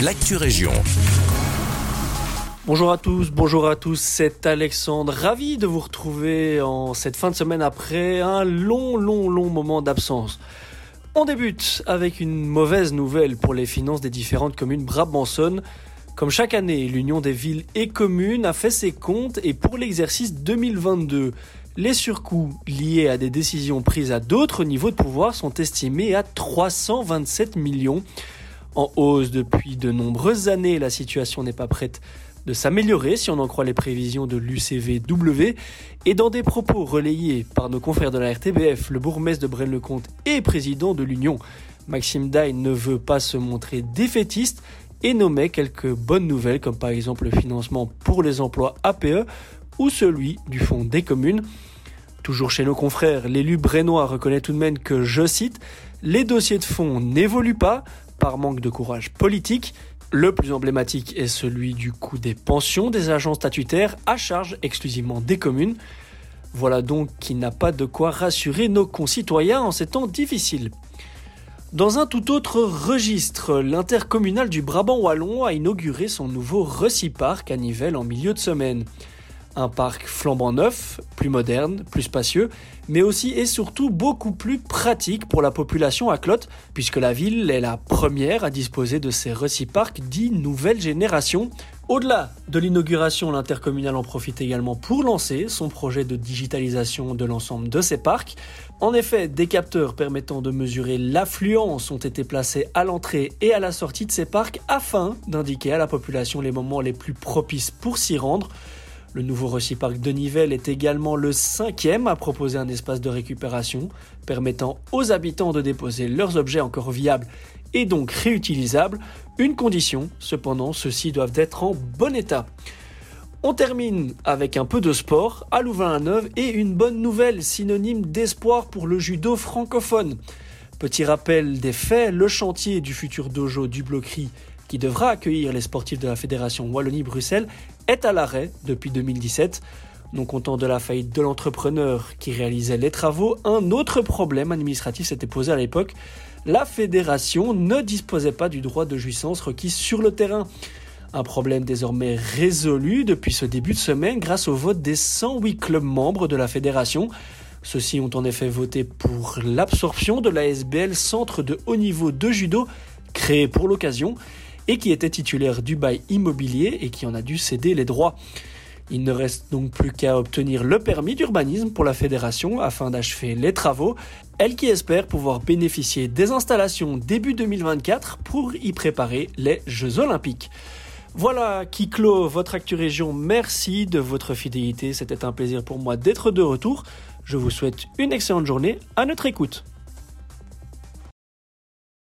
l'actu région. Bonjour à tous, bonjour à tous, c'est Alexandre, ravi de vous retrouver en cette fin de semaine après un long, long, long moment d'absence. On débute avec une mauvaise nouvelle pour les finances des différentes communes brabançonnes. Comme chaque année, l'Union des villes et communes a fait ses comptes et pour l'exercice 2022, les surcoûts liés à des décisions prises à d'autres niveaux de pouvoir sont estimés à 327 millions. En hausse depuis de nombreuses années, la situation n'est pas prête de s'améliorer si on en croit les prévisions de l'UCVW. Et dans des propos relayés par nos confrères de la RTBF, le bourgmestre de Braine-le-Comte et président de l'Union, Maxime Daille ne veut pas se montrer défaitiste et nommait quelques bonnes nouvelles comme par exemple le financement pour les emplois APE ou celui du fonds des communes. Toujours chez nos confrères, l'élu brénois reconnaît tout de même que, je cite, les dossiers de fonds n'évoluent pas manque de courage politique. Le plus emblématique est celui du coût des pensions des agents statutaires à charge exclusivement des communes. Voilà donc qui n'a pas de quoi rassurer nos concitoyens en ces temps difficiles. Dans un tout autre registre, l'intercommunal du Brabant Wallon a inauguré son nouveau Reciparc à Nivelles en milieu de semaine. Un parc flambant neuf, plus moderne, plus spacieux, mais aussi et surtout beaucoup plus pratique pour la population à Clotte, puisque la ville est la première à disposer de ces reciparcs dits nouvelle génération. Au-delà de l'inauguration, l'intercommunal en profite également pour lancer son projet de digitalisation de l'ensemble de ces parcs. En effet, des capteurs permettant de mesurer l'affluence ont été placés à l'entrée et à la sortie de ces parcs afin d'indiquer à la population les moments les plus propices pour s'y rendre. Le nouveau Reciparc de Nivelles est également le cinquième à proposer un espace de récupération permettant aux habitants de déposer leurs objets encore viables et donc réutilisables. Une condition, cependant, ceux-ci doivent être en bon état. On termine avec un peu de sport à Louvain-la-Neuve et une bonne nouvelle synonyme d'espoir pour le judo francophone. Petit rappel des faits, le chantier du futur dojo du Bloquerie qui devra accueillir les sportifs de la Fédération Wallonie-Bruxelles, est à l'arrêt depuis 2017. Non content de la faillite de l'entrepreneur qui réalisait les travaux, un autre problème administratif s'était posé à l'époque. La fédération ne disposait pas du droit de jouissance requis sur le terrain. Un problème désormais résolu depuis ce début de semaine grâce au vote des 108 clubs membres de la fédération. Ceux-ci ont en effet voté pour l'absorption de la SBL Centre de haut niveau de judo créé pour l'occasion et qui était titulaire du bail immobilier et qui en a dû céder les droits. Il ne reste donc plus qu'à obtenir le permis d'urbanisme pour la fédération afin d'achever les travaux, elle qui espère pouvoir bénéficier des installations début 2024 pour y préparer les Jeux olympiques. Voilà qui clôt votre Actu Région. Merci de votre fidélité. C'était un plaisir pour moi d'être de retour. Je vous souhaite une excellente journée à notre écoute.